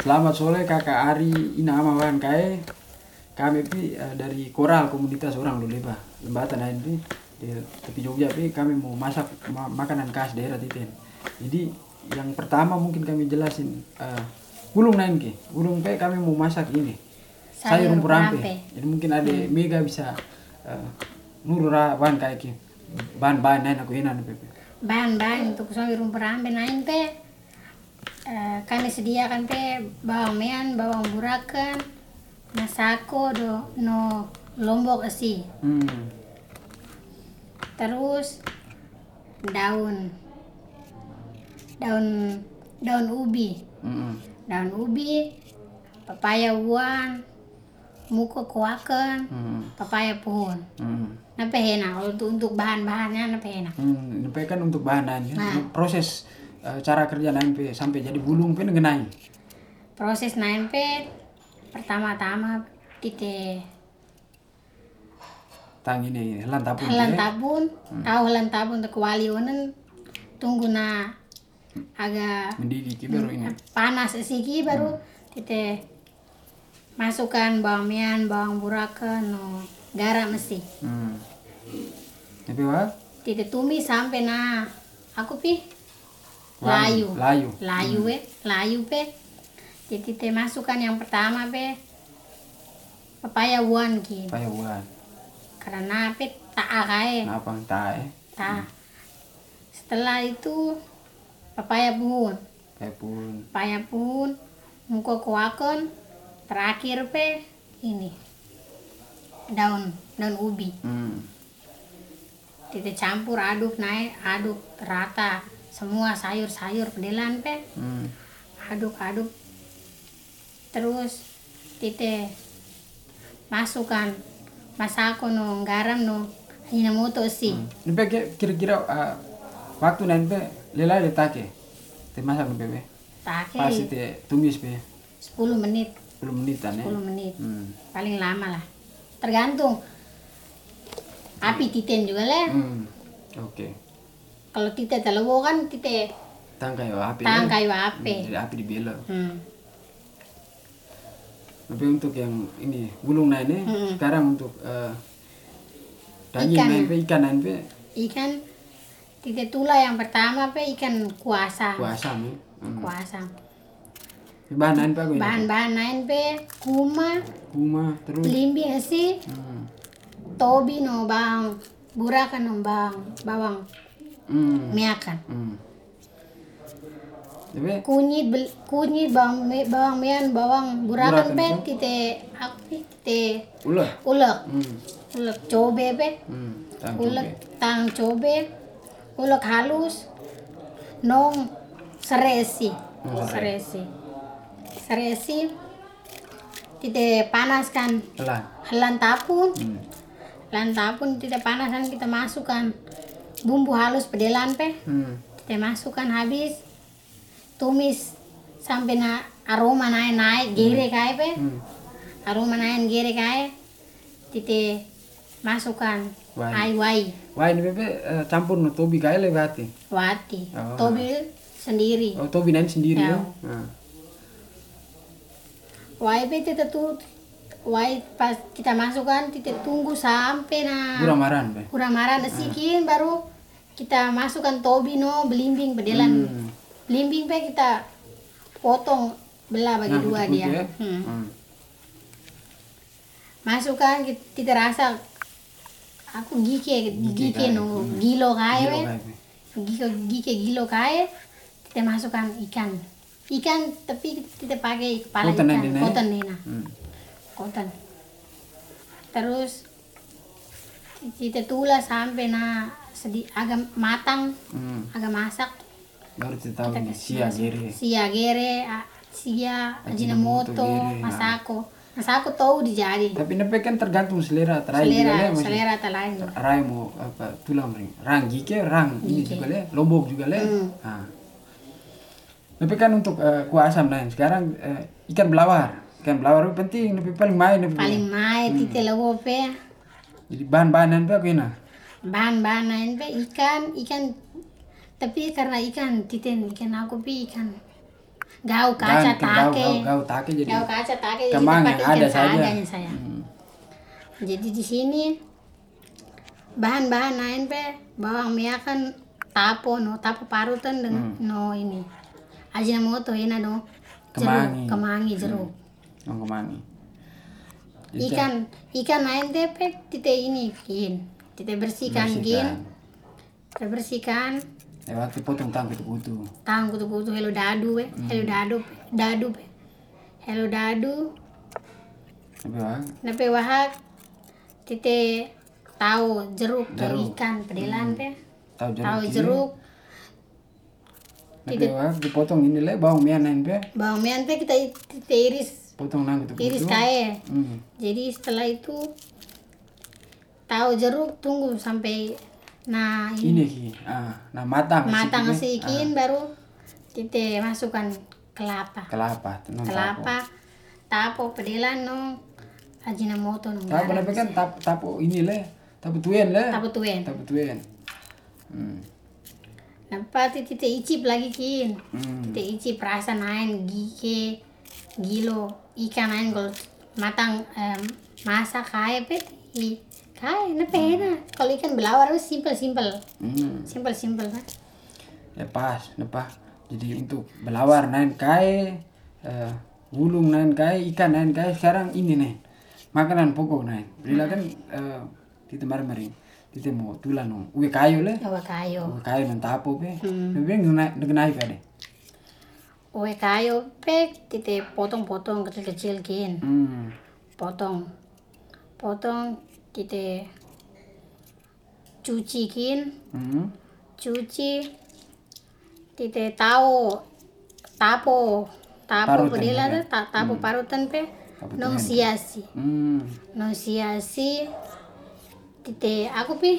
Selamat sore kakak Ari ina ama wan kae. Kami pi eh, dari Koral komunitas orang Luleba, Lembatan lain pi di tepi Jogja pi kami mau masak ma- makanan khas daerah Titen. Jadi yang pertama mungkin kami jelasin eh, gulung nain ke. Gulung pe kami mau masak ini. Sayur rumpur rampe. Jadi mungkin ada Mega bisa eh, nurura wan kae ki. Bahan-bahan lain aku enak pe. Bahan-bahan untuk sayur rumpur rampe nain pe eh, kami sediakan pe bawang mean, bawang burakan, masako do no lombok esi. Hmm. Terus daun daun daun ubi, Mm-mm. daun ubi, papaya uan, muko kuakan, Hmm. papaya pohon. Hmm. Nape enak untuk untuk bahan-bahannya nape enak. Hmm, ini kan untuk bahan lain ya. Nah. Proses cara kerja pe sampai jadi bulung pe ngenai. proses pe pertama-tama kita Tang ini helan tapun helan pe. tabun tahu helan tabun untuk wali onen tunggu na agak mendidih baru ini. panas siki baru kita masukkan bawang mian bawang burakan no garam mesti Hmm. Tapi wah kita tumis sampai na aku pi Layu. Layu. layu we layu pe jadi kita masukkan yang pertama pe papaya wan ki payuan. karena pe tak kae. Kenapa? Tae? tak setelah itu papaya pun. Kayak pun. papaya pun muka kuakon. Terakhir pe ini. Daun daun ubi. Hmm. kita campur aduk naik aduk rata semua sayur-sayur pedelan pe Hmm. aduk-aduk terus kita masukkan masako no garam no hinamoto si Ini pe ki- kira-kira eh, waktu lain pe lelai letake. Te masak pe pe. Pas pakai te tumis pe 10 menit 10 menitan ya. 10 menit Hmm. paling lama lah tergantung api titen juga lah Hmm. Oke. Kalau tite telewo kan tite Tang kayu api. tang ya. kayu Hmm, api dibela. hmm. Tapi untuk yang ini gulung lain ini Hmm. sekarang untuk eh, daging Ikan. pe ikan pe ikan tite tula yang pertama pe ikan kuasa puasa nih. Hmm. kuasa Bahan lain pe bahan-bahan lain pe kuma Kuma terus. limbing sih Hmm. tobi no bang burakan no bang bawang. Miakan Hmm. Tapi kunyit bel- kunyit bawang me- bawang mian bawang burakan pe tite apa tite ulah. ulek Hmm. ulek cobe pe Hmm. Tang ulek cobe. tang cobe ulek halus nong seresi seresi seresi tite panaskan Telan. helan tapun Hmm. helan tapun tite panaskan kita masukkan bumbu halus pedelan pe Hmm. kita masukkan habis tumis sampai na aroma naik naik gere kae pe Hmm. aroma naik gere kae tite masukkan Wai. ai wai Wah ini bebe eh, campur no tobi kaya lebih hati. wati Oh. tobi sendiri Oh, Tobi nain sendiri Ya. ya. Nah. Wai pe tete tu Wai pas kita masuk kan tete tunggu sampai na Kurang maran, kurang marah nasikin baru kita masukkan tobi no belimbing bedelan Hmm. belimbing pe kita potong belah bagi Nah, dua dia ya. Hmm. Hmm. masukkan kita, kita rasa aku gike Gike no gilo kaya Gilo Be. gike gike gilo kaya kita masukkan ikan ikan tapi kita pakai kepala Kotan ikan nena, kotan nena Hmm. kotan terus kita tulas sampai na sedi agak matang Hmm. agak masak Baru kita tahu kita sia gere. sia gere sia Ajinomoto, ajinomoto gere, masako masako tahu dijadi Tapi nepe kan tergantung selera terakhir juga selera le, masih. selera talain Rai mau apa tulang ring. Rang gike, rang ini juga le, lombok juga le. Hmm. Nah. Tapi kan untuk eh, kuah asam lain sekarang eh, ikan belawar. Ikan belawar itu penting, lebih paling main paling mai Hmm. tite lawo pe Jadi bahan-bahanan itu aku ini. Bahan-bahan lain pe ikan ikan. Tapi karena ikan titen ikan aku pi ikan. Gau kaca take. gau, gau take jadi. gau kaca take jadi pakai ada ikan saja. saya Hmm. jadi di sini bahan-bahan lain pe bawang merah kan tapo no tapo parutan dengan no ini. Ajinomoto ini no. Kemangi. jeruk kemangi jeruk. Oh, kemangi. Ikan ikan lain teh pe tite ini kin tite bersihkan bersihkan. kita bersihkan waktu potong tang kutu-kutu. tang kutu-kutu hello dadu we hello dadu pe. dadu pe. hello dadu Tapi wah, nape wahak tite tahu jeruk Jeruk. ikan pedelan pe tahu jeruk. tahu jeruk Tapi wah, dipotong ini le bawang nain pe. bawang merah teh kita tite iris Potong nang kutu-kutu. iris kae Hmm. jadi setelah itu tahu jeruk tunggu sampai nah ini Ini. Ah, nah matang. matang sedikit, sedikit baru tite masukkan kelapa ah, kelapa. tenang kelapa tapo pedelan no ajinomoto no Tapo. Tapo tapi kan tap tapo ini le. Tapo tuen le. tapo tuen Tapo tuen. Hmm. Nampak tite tite icip lagi kin Hmm. tite icip rasa nain gike gilo ikan nain kalau matang em, masak kaya pet i kaya na pena kalau ikan belawar itu simple simple Hmm. simple simple kan Ya pas, nepah. Jadi untuk belawar nain kai, eh, gulung nain kai, ikan nain kai sekarang ini nih makanan pokok nain. Bila kan eh, kita mari-mari kita mau tulan no, uwe kayu le, Owe kayo uwe kayu nan tapo pe, Hmm. tapi ngenai ngenai pe deh. Owe kayo pe tite potong potong kecil kecil kin Hmm. potong potong tite cuci kin Hmm. cuci tite tahu tapo tapo juga. tuh ta, tapo parutan pe nong siasi Hmm. nong siasi tite aku pi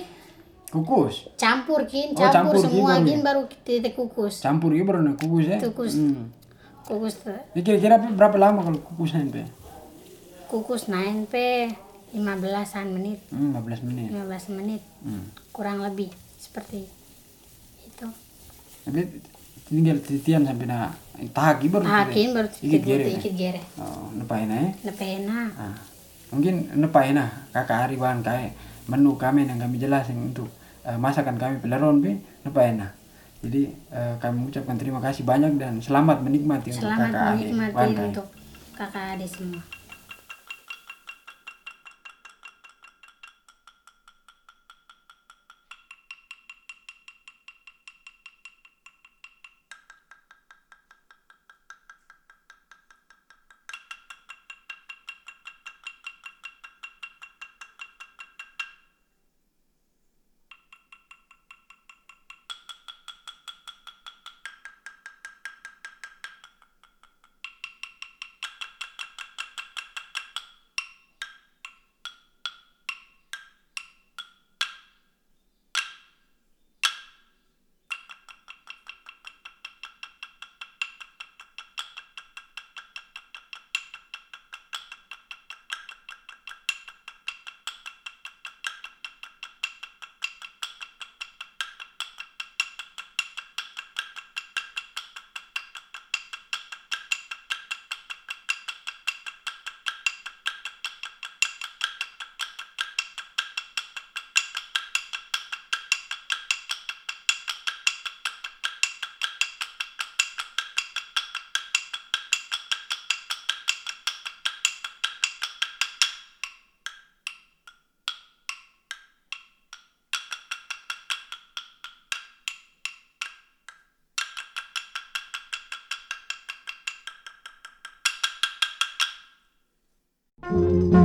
Kukus. campur kin Oh, campur, campur semua kin kin baru tite kukus Campur gitu baru kukus ya. Kukus. Hmm. kukus tuh kira-kira pe berapa lama kalau kukusan pe? kukus nain pe 15-an menit Hmm, 15 menit. 15 menit Hmm. kurang lebih seperti itu Tapi tinggal titian sampai na tahaki baru. hakin baru Ikit tite gere. ikit gere Oh, nepain ya. lepena Ah, mungkin nepain kakak Ariwan kayak menu kami yang kami jelasin untuk eh, masakan kami peleron be nepain. Jadi eh, kami ucapkan terima kasih banyak dan selamat menikmati untuk selamat kakak adik. menikmati untuk kakak adik semua Thank you.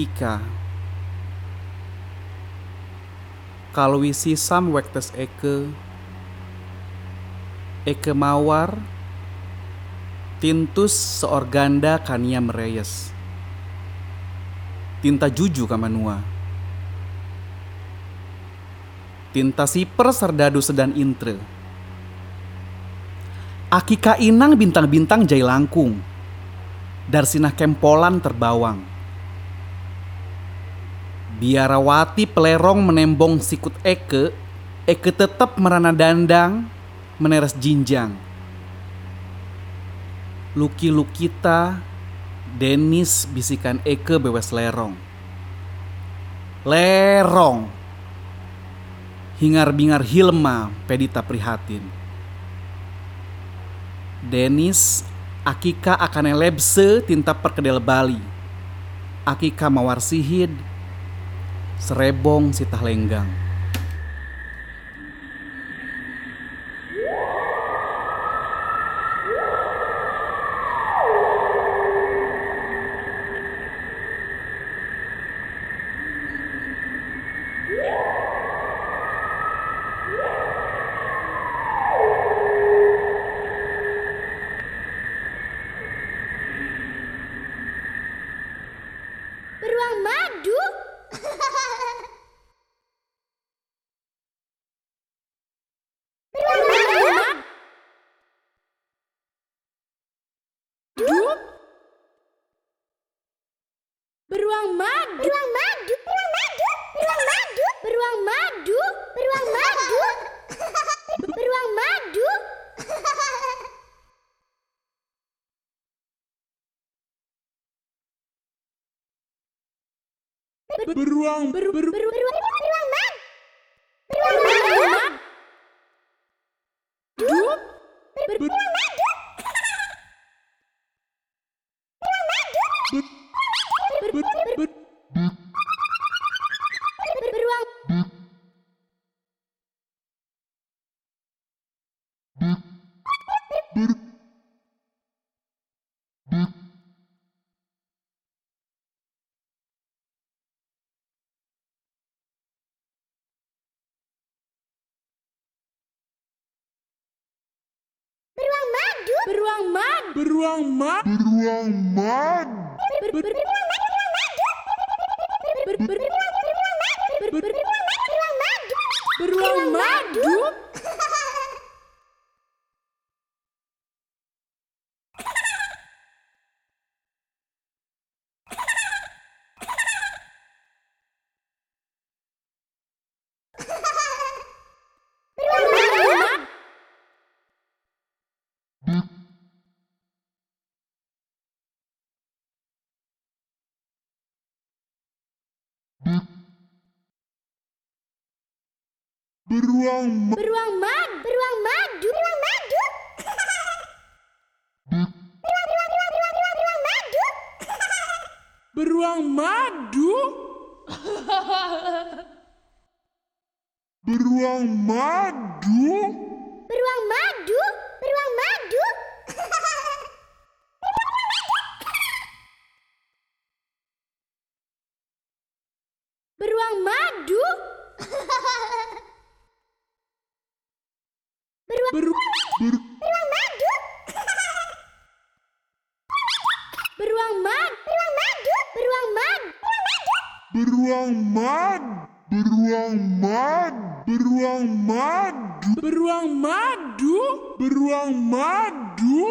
Kika. Kalwisi sam wektes eke eke mawar tintus seorganda kania mereyes tinta juju kamanua. Tinta siper serdadu sedan intre. Akika inang bintang-bintang jai langkung Darsinah kempolan terbawang. Biarawati pelerong menembong sikut Eke, Eke tetap merana dandang, meneres jinjang. Luki Lukita, Denis bisikan Eke bewes lerong. Lerong. Hingar-bingar Hilma pedita prihatin. Denis, Akika akan lebse tinta perkedel Bali. Akika mawar sihid, serebong sitah lenggang. Beruang madu? Beruang madu? Beruang madu? Beruang madu? Beruang madu? Beruang madu? Beruang madu? Beruang beru beru beru beruang beruang. Beruang Beruang mad. Beruang mad. Beruang mad. Beruang madu. Beruang madu. Beruang madu. Beruang madu. Beruang madu. Beruang mad. Beruang mad. Beruang madu. Beruang madu. Beruang beruang beruang beruang beruang beruang madu. Beruang madu. Beruang madu. Beruang madu. Beruang madu. Beruang madu. Beruang beruang madu. Beruang mad. Beruang madu. Beruang mad. Beruang mad. Beruang mad. Beruang mad. Beruang madu. Beruang madu.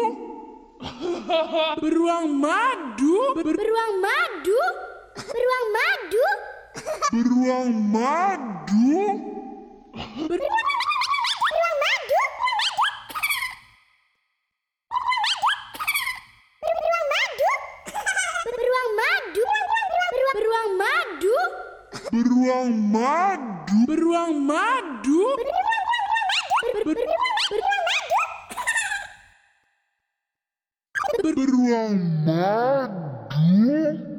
Beruang madu. Beruang madu. Beruang madu. Beruang madu. Beruang madu. Beruang madu. Beruang madu. Beruang madu. Beruang madu. Beruang madu. Beruang madu.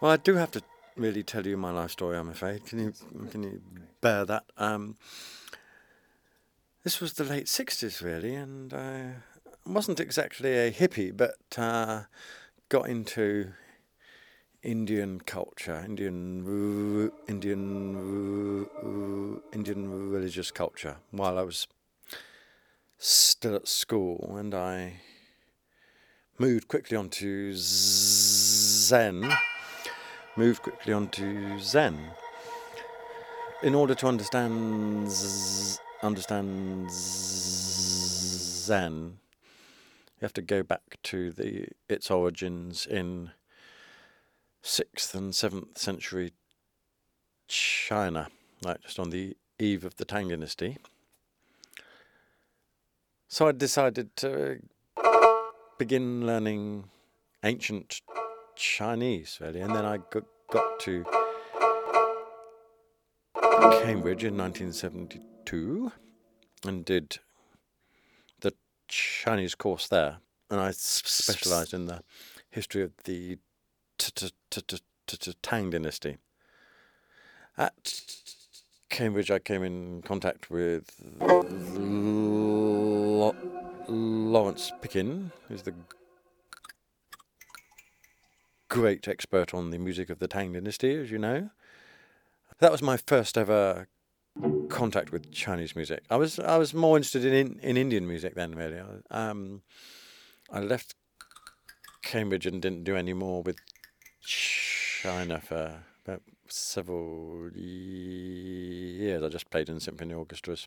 Well, I do have to really tell you my life story. I'm afraid. Can you can you bear that? Um, this was the late '60s, really, and I wasn't exactly a hippie, but uh, got into Indian culture, Indian Indian Indian religious culture while I was still at school, and I moved quickly onto Zen. Moved quickly on to Zen in order to understand z- understand Zen. You have to go back to the its origins in sixth and seventh century China, like just on the eve of the Tang Dynasty. So I decided to begin learning ancient Chinese, really, and then I got, got to Cambridge in 1972 and did the Chinese course there, and I specialised in the history of the Tang Dynasty. At Cambridge, I came in contact with Lawrence Pickin, who's the great expert on the music of the Tang Dynasty, as you know. That was my first ever contact with Chinese music. I was I was more interested in in, in Indian music then, really. I, um, I left Cambridge and didn't do any more with China for about several years. I just played in symphony orchestras.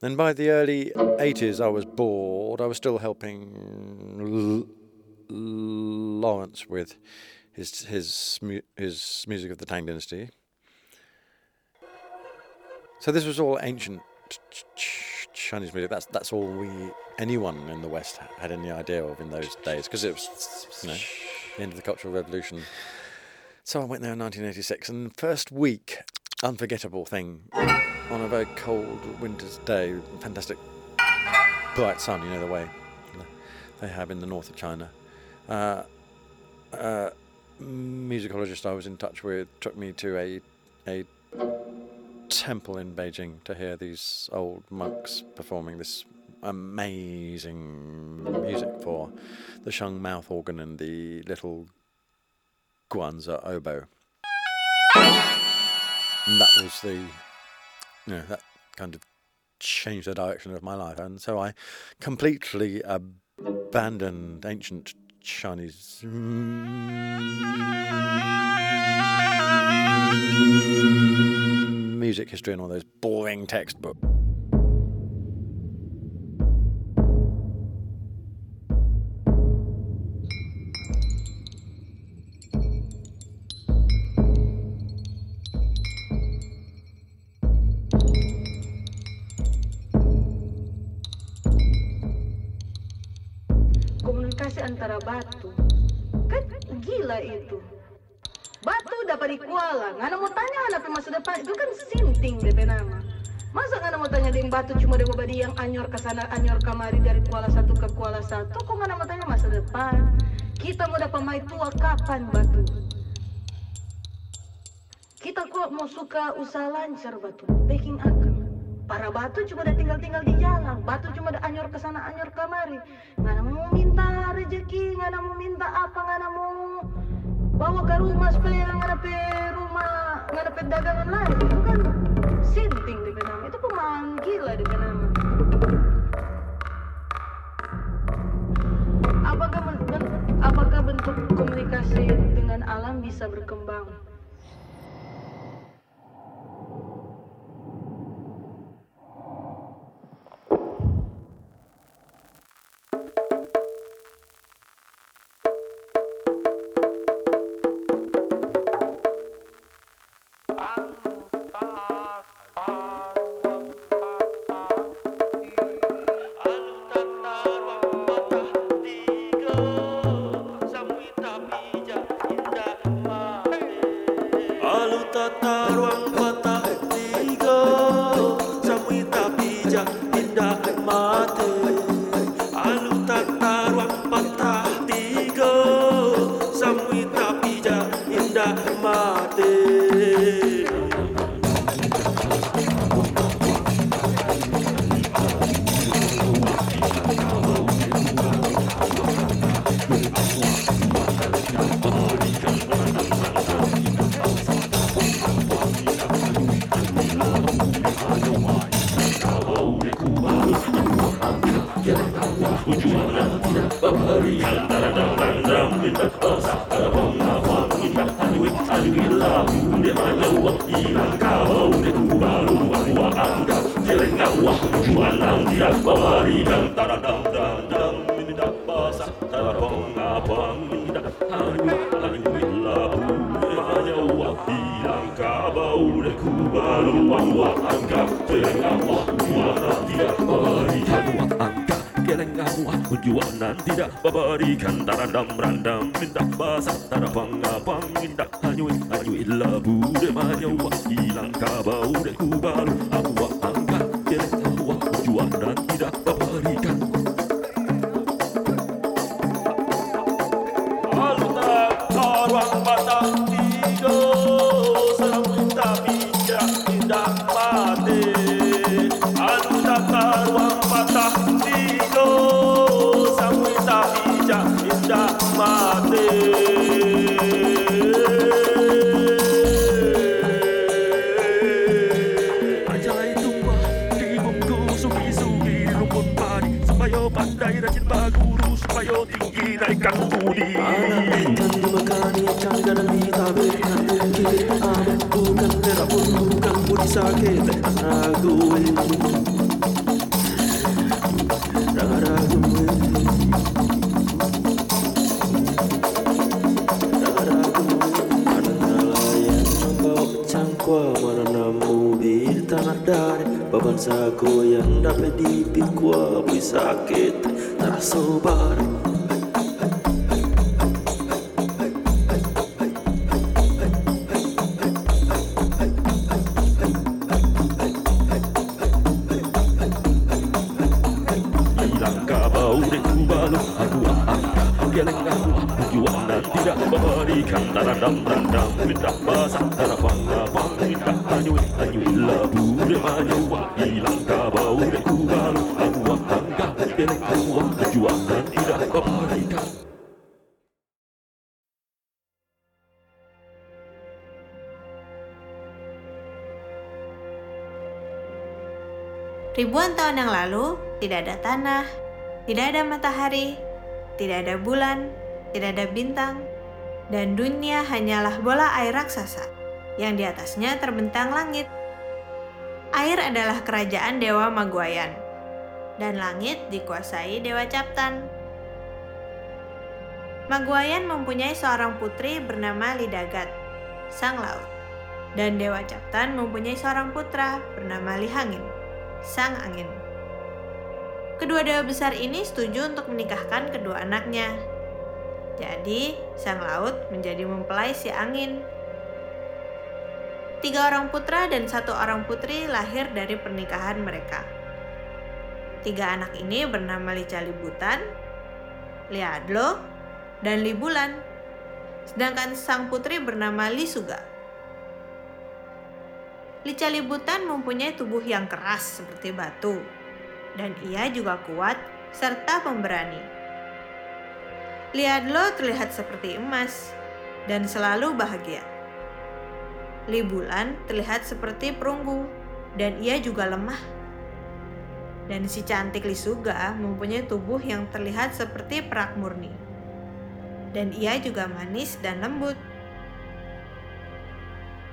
Then by the early 80s, I was bored. I was still helping Lawrence with his his his music of the Tang Dynasty. So this was all ancient ch- ch- Chinese music. That's that's all we anyone in the West had any idea of in those days because it was you know the end of the Cultural Revolution. So I went there in 1986, and first week, unforgettable thing on a very cold winter's day, fantastic bright sun. You know the way they have in the north of China. Uh, uh, musicologist I was in touch with took me to a a temple in Beijing to hear these old monks performing this amazing music for the shung mouth organ and the little guanza oboe. And that was the, you know, that kind of changed the direction of my life. And so I completely abandoned ancient Chinese music history and all those boring textbooks. Anyor ke sana anyor kamari dari kuala satu ke kuala satu. Kok ngana mau tanya masa depan? Kita mau dapat mai tua kapan batu? Kita kok mau suka usaha lancar batu? Baking akang para batu cuma ada tinggal-tinggal di jalan. Batu cuma ada anyor ke sana anyor kamari ngana mau minta rezeki ngana mau minta apa ngana mau bawa ke rumah supaya ngana pe rumah ngana pe dagangan lain. Itu kan sinting di nama itu pemanggil di nama komunikasi dengan alam bisa berkembang Ragu Baban sako yang dapat dipikwa Bui sakit terasa barang Ribuan tahun yang lalu, tidak ada tanah, tidak ada matahari, tidak ada bulan, tidak ada bintang, dan dunia hanyalah bola air raksasa yang di atasnya terbentang langit. Air adalah kerajaan Dewa Maguayan, dan langit dikuasai Dewa Captan. Maguayan mempunyai seorang putri bernama Lidagat, sang laut, dan Dewa Captan mempunyai seorang putra bernama Lihangin, sang angin. Kedua dewa besar ini setuju untuk menikahkan kedua anaknya. Jadi, sang laut menjadi mempelai si angin. Tiga orang putra dan satu orang putri lahir dari pernikahan mereka. Tiga anak ini bernama Lica Libutan, Liadlo, dan Libulan. Sedangkan sang putri bernama Lisuga. Lica Libutan mempunyai tubuh yang keras seperti batu, dan ia juga kuat serta pemberani. Liadlo terlihat seperti emas dan selalu bahagia. Libulan terlihat seperti perunggu dan ia juga lemah. Dan si cantik Lisuga mempunyai tubuh yang terlihat seperti perak murni. Dan ia juga manis dan lembut.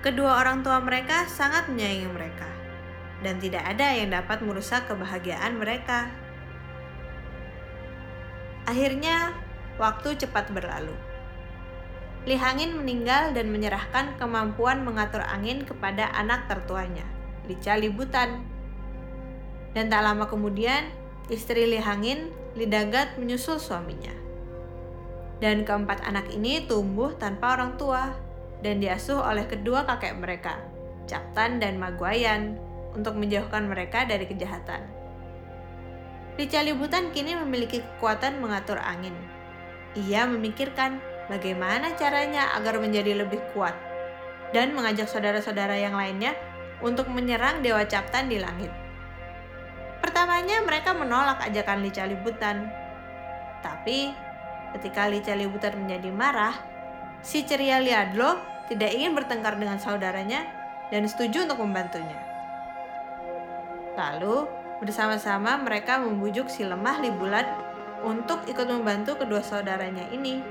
Kedua orang tua mereka sangat menyayangi mereka, dan tidak ada yang dapat merusak kebahagiaan mereka. Akhirnya, waktu cepat berlalu. Li Hangin meninggal dan menyerahkan kemampuan mengatur angin kepada anak tertuanya, Lica Libutan. Dan tak lama kemudian, istri Li Hangin, menyusul suaminya. Dan keempat anak ini tumbuh tanpa orang tua dan diasuh oleh kedua kakek mereka, Captan dan Maguayan, untuk menjauhkan mereka dari kejahatan. Lica Libutan kini memiliki kekuatan mengatur angin. Ia memikirkan bagaimana caranya agar menjadi lebih kuat dan mengajak saudara-saudara yang lainnya untuk menyerang Dewa Captan di langit. Pertamanya mereka menolak ajakan Lica Libutan. Tapi ketika Lica Libutan menjadi marah, si ceria Liadlo tidak ingin bertengkar dengan saudaranya dan setuju untuk membantunya. Lalu, Bersama-sama mereka membujuk si lemah Libulan untuk ikut membantu kedua saudaranya ini.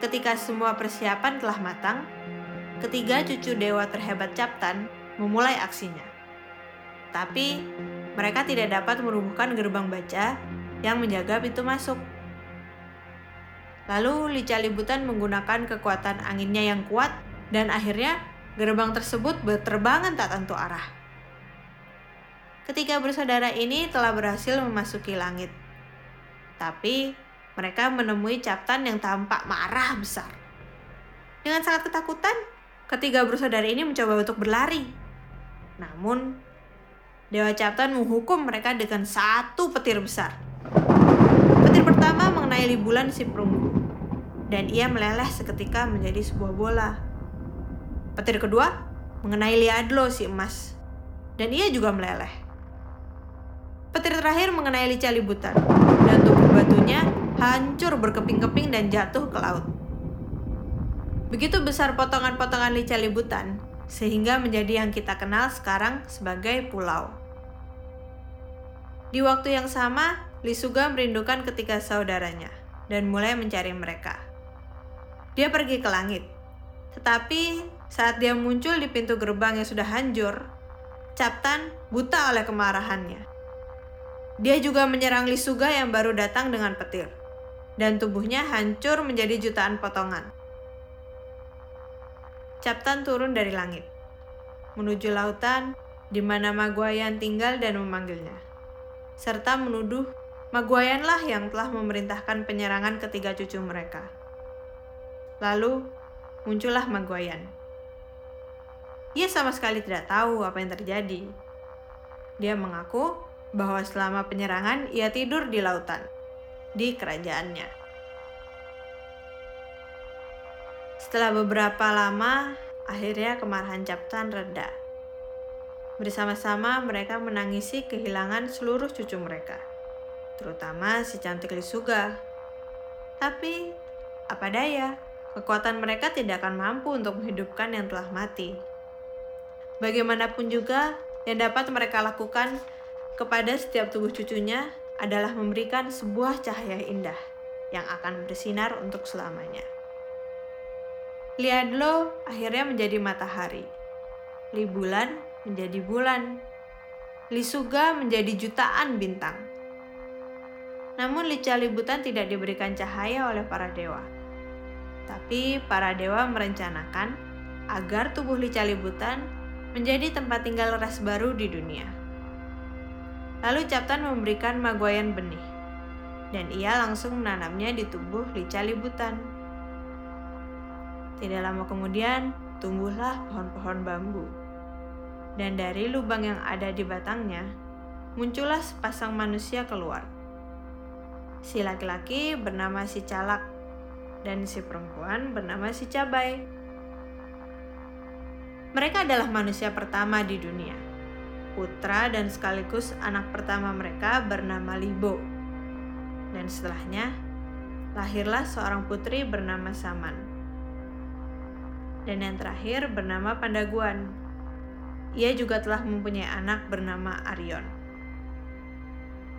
Ketika semua persiapan telah matang, ketiga cucu dewa terhebat Captan memulai aksinya. Tapi mereka tidak dapat merubuhkan gerbang baja yang menjaga pintu masuk. Lalu Lica Libutan menggunakan kekuatan anginnya yang kuat dan akhirnya gerbang tersebut berterbangan tak tentu arah. Ketiga bersaudara ini telah berhasil memasuki langit. Tapi mereka menemui Captan yang tampak marah besar. Dengan sangat ketakutan, ketiga bersaudara ini mencoba untuk berlari. Namun, Dewa Captan menghukum mereka dengan satu petir besar. Petir pertama mengenai Libulan si perunggu, dan ia meleleh seketika menjadi sebuah bola. Petir kedua mengenai Liadlo si emas, dan ia juga meleleh. Petir terakhir mengenai Lica Libutan, dan tubuh batunya hancur berkeping-keping dan jatuh ke laut. Begitu besar potongan-potongan Lica Libutan, sehingga menjadi yang kita kenal sekarang sebagai pulau. Di waktu yang sama, Lisuga merindukan ketiga saudaranya dan mulai mencari mereka. Dia pergi ke langit, tetapi saat dia muncul di pintu gerbang yang sudah hancur, Captan buta oleh kemarahannya. Dia juga menyerang Lisuga yang baru datang dengan petir, dan tubuhnya hancur menjadi jutaan potongan. Captan turun dari langit, menuju lautan di mana Maguayan tinggal dan memanggilnya, serta menuduh Maguayanlah yang telah memerintahkan penyerangan ketiga cucu mereka. Lalu muncullah Maguayan. Ia sama sekali tidak tahu apa yang terjadi. Dia mengaku bahwa selama penyerangan ia tidur di lautan, di kerajaannya. Setelah beberapa lama, akhirnya kemarahan Captan reda. Bersama-sama mereka menangisi kehilangan seluruh cucu mereka, terutama si cantik Lisuga. Tapi, apa daya, kekuatan mereka tidak akan mampu untuk menghidupkan yang telah mati. Bagaimanapun juga, yang dapat mereka lakukan kepada setiap tubuh cucunya adalah memberikan sebuah cahaya indah yang akan bersinar untuk selamanya. Liadlo akhirnya menjadi matahari. Li bulan menjadi bulan. Li suga menjadi jutaan bintang. Namun Lica Libutan tidak diberikan cahaya oleh para dewa. Tapi para dewa merencanakan agar tubuh Lica Libutan menjadi tempat tinggal ras baru di dunia. Lalu Captain memberikan Maguayan benih, dan ia langsung menanamnya di tubuh Lica Libutan. Tidak lama kemudian, tumbuhlah pohon-pohon bambu. Dan dari lubang yang ada di batangnya, muncullah sepasang manusia keluar. Si laki-laki bernama si Calak, dan si perempuan bernama si Cabai. Mereka adalah manusia pertama di dunia putra dan sekaligus anak pertama mereka bernama Libo. Dan setelahnya, lahirlah seorang putri bernama Saman. Dan yang terakhir bernama Pandaguan. Ia juga telah mempunyai anak bernama Arion.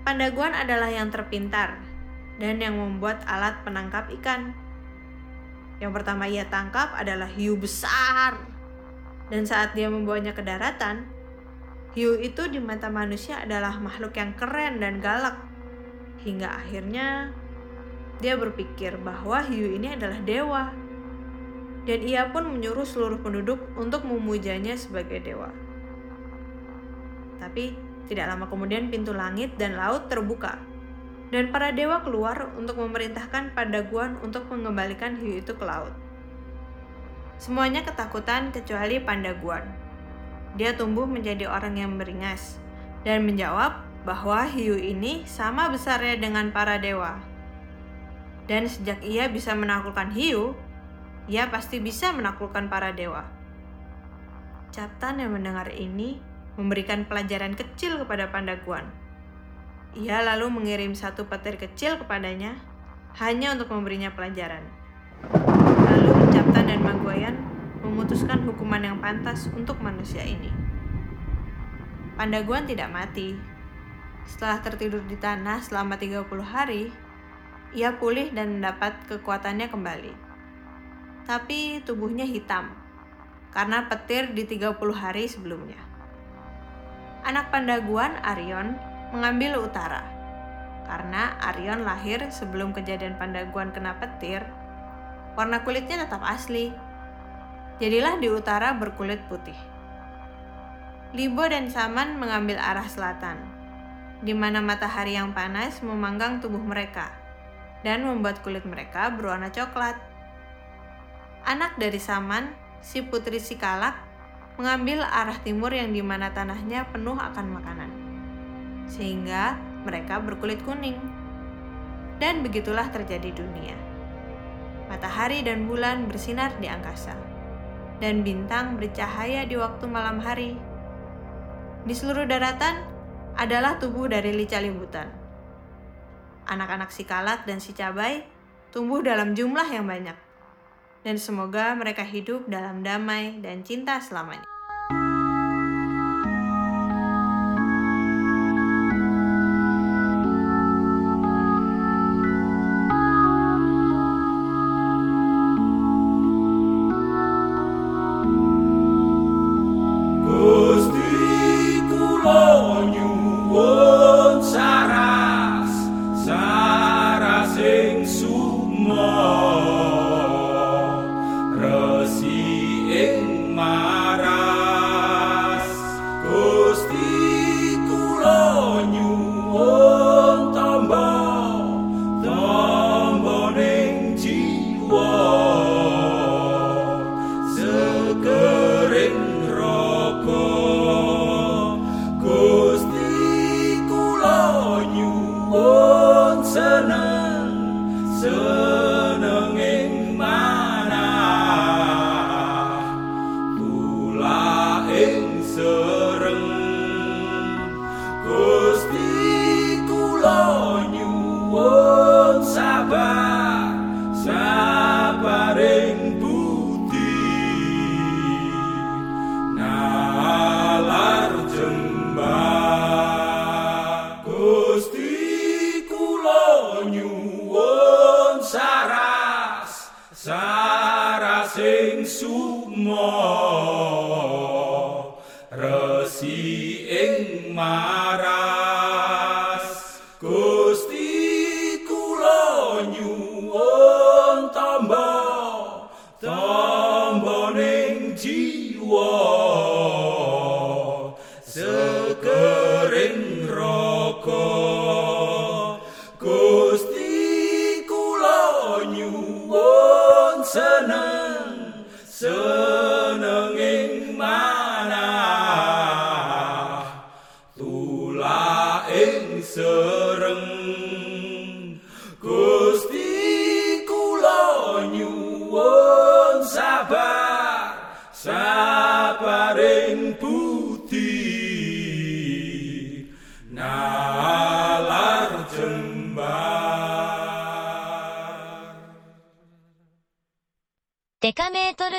Pandaguan adalah yang terpintar dan yang membuat alat penangkap ikan. Yang pertama ia tangkap adalah hiu besar. Dan saat dia membawanya ke daratan, Hiu itu di mata manusia adalah makhluk yang keren dan galak. Hingga akhirnya dia berpikir bahwa hiu ini adalah dewa. Dan ia pun menyuruh seluruh penduduk untuk memujanya sebagai dewa. Tapi tidak lama kemudian pintu langit dan laut terbuka. Dan para dewa keluar untuk memerintahkan Pandaguan untuk mengembalikan hiu itu ke laut. Semuanya ketakutan kecuali Pandaguan dia tumbuh menjadi orang yang beringas dan menjawab bahwa hiu ini sama besarnya dengan para dewa. Dan sejak ia bisa menaklukkan hiu, ia pasti bisa menaklukkan para dewa. Captain yang mendengar ini memberikan pelajaran kecil kepada Pandaguan. Ia lalu mengirim satu petir kecil kepadanya hanya untuk memberinya pelajaran. Lalu Captain dan Maguayan memutuskan hukuman yang pantas untuk manusia ini. Pandaguan tidak mati. Setelah tertidur di tanah selama 30 hari, ia pulih dan mendapat kekuatannya kembali. Tapi tubuhnya hitam karena petir di 30 hari sebelumnya. Anak Pandaguan, Arion, mengambil utara. Karena Arion lahir sebelum kejadian Pandaguan kena petir, warna kulitnya tetap asli. Jadilah di utara berkulit putih. Libo dan Saman mengambil arah selatan, di mana matahari yang panas memanggang tubuh mereka dan membuat kulit mereka berwarna coklat. Anak dari Saman, si putri Sikalak, mengambil arah timur yang di mana tanahnya penuh akan makanan. Sehingga mereka berkulit kuning. Dan begitulah terjadi dunia. Matahari dan bulan bersinar di angkasa, dan bintang bercahaya di waktu malam hari. Di seluruh daratan adalah tubuh dari lica libutan. Anak-anak si kalak dan si cabai tumbuh dalam jumlah yang banyak. Dan semoga mereka hidup dalam damai dan cinta selamanya.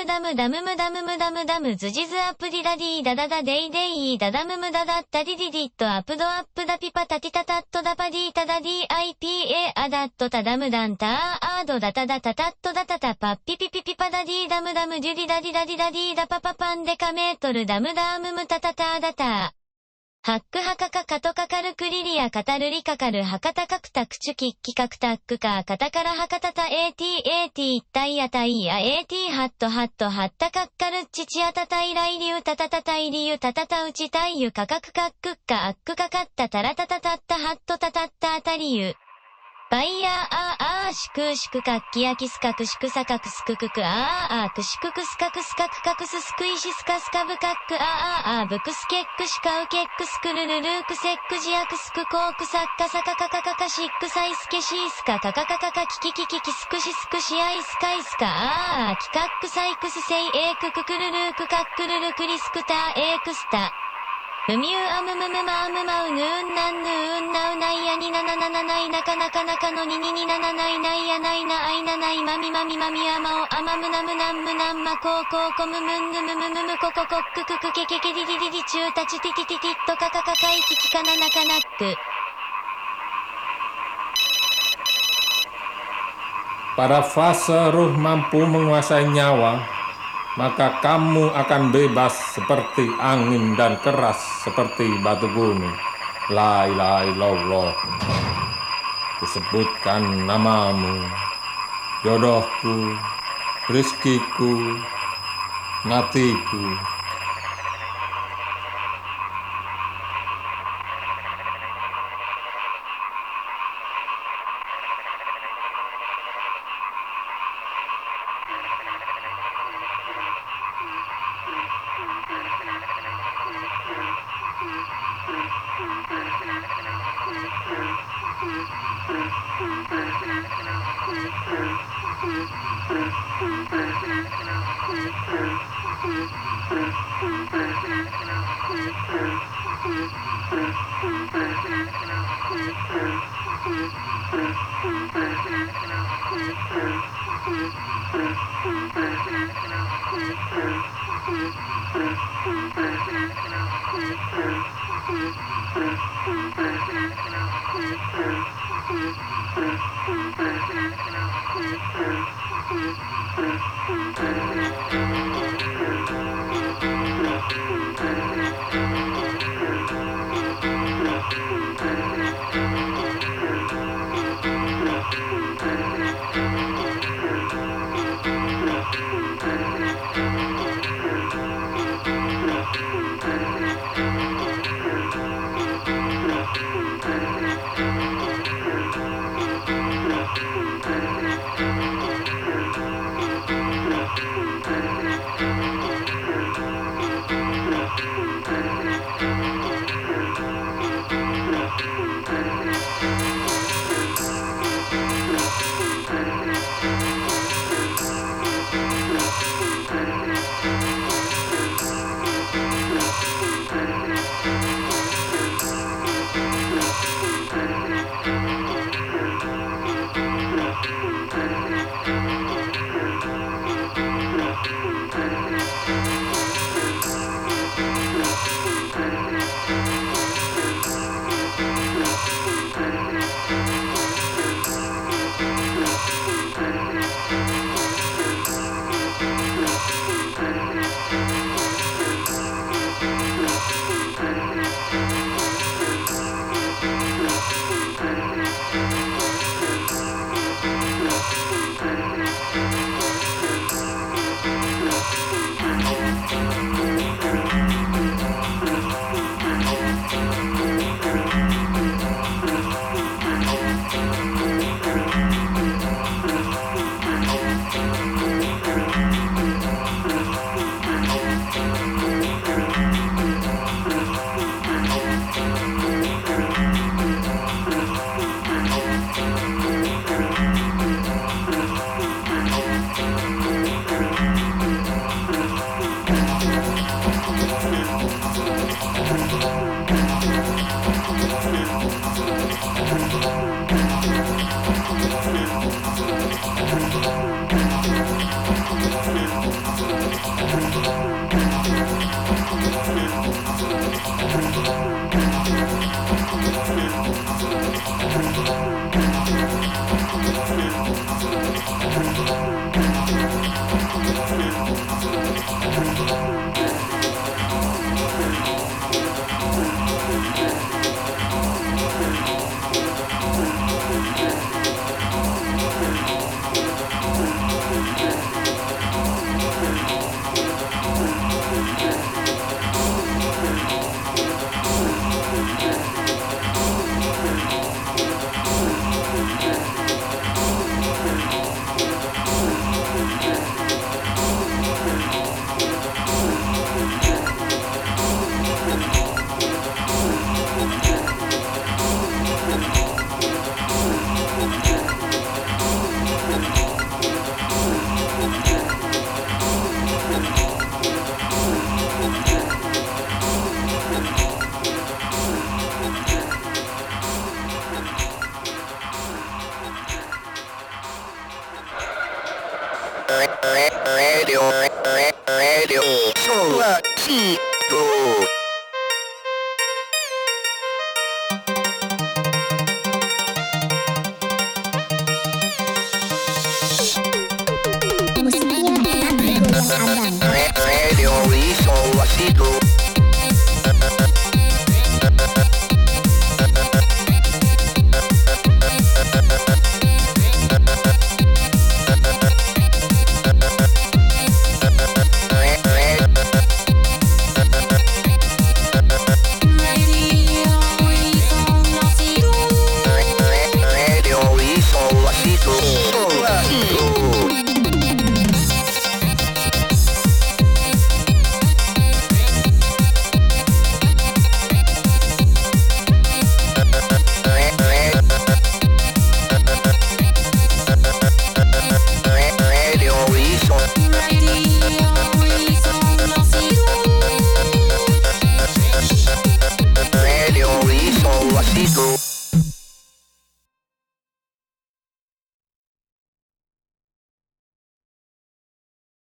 ムダムダムムダムムダムダムズジズアップディダディーダダダデイデイダダムムダダッタディディディットアップドアップダピパタティタタットダパディタダディアイピエアダットタダムダンターアードダタダタタットダタタパッピピピピパダディダムダムデュディダディダディダディダパパパンデカメートルダムダームムタタタダター。ハックハカカカトカカルクリリアカタルリカカルハカタカクタクチュキッキカクタックカカタカラハカタタ AT AT 一体やたいや AT ハットハットハッタカッカルチチアタタイライリュウタタタタイリュウタタタウチタイユカカクカックッカアックカカッタタラタタタッタハットタタッタアタリユ。バイヤーあーあーしくしくかっきやきすかくしくさかくすくくくあーあーくしくくすかくすかくかくすすくいしすかすかぶかっくあーあーあぶくすけっくしかうけっくすくるるるくせっくじやくすくこうくさっかさかかかかかしっくさいすけしいすかかかかかかきききききすくしすくしあいすかいすかあーあーきかっくさいくすせいえいくくくるるくかっくるるくりすくたえいくすた。ふみゅうあむむむまあむまうぬうんなんぬうんなうないやにななななないなかなかなかのにににななないないやないなあいなないまみまみまみあまおあまむなむなんむなんまこうこうこむむんぬむむむむこここっくくくけけけりりりりちゅうたちててててっとかかかかいききかななかなっく Pada fase ruh mampu menguasai nyawa, maka kamu akan bebas seperti angin dan keras seperti batu gunung. La ilaha illallah. Kusebutkan namamu, jodohku, rizkiku, matiku.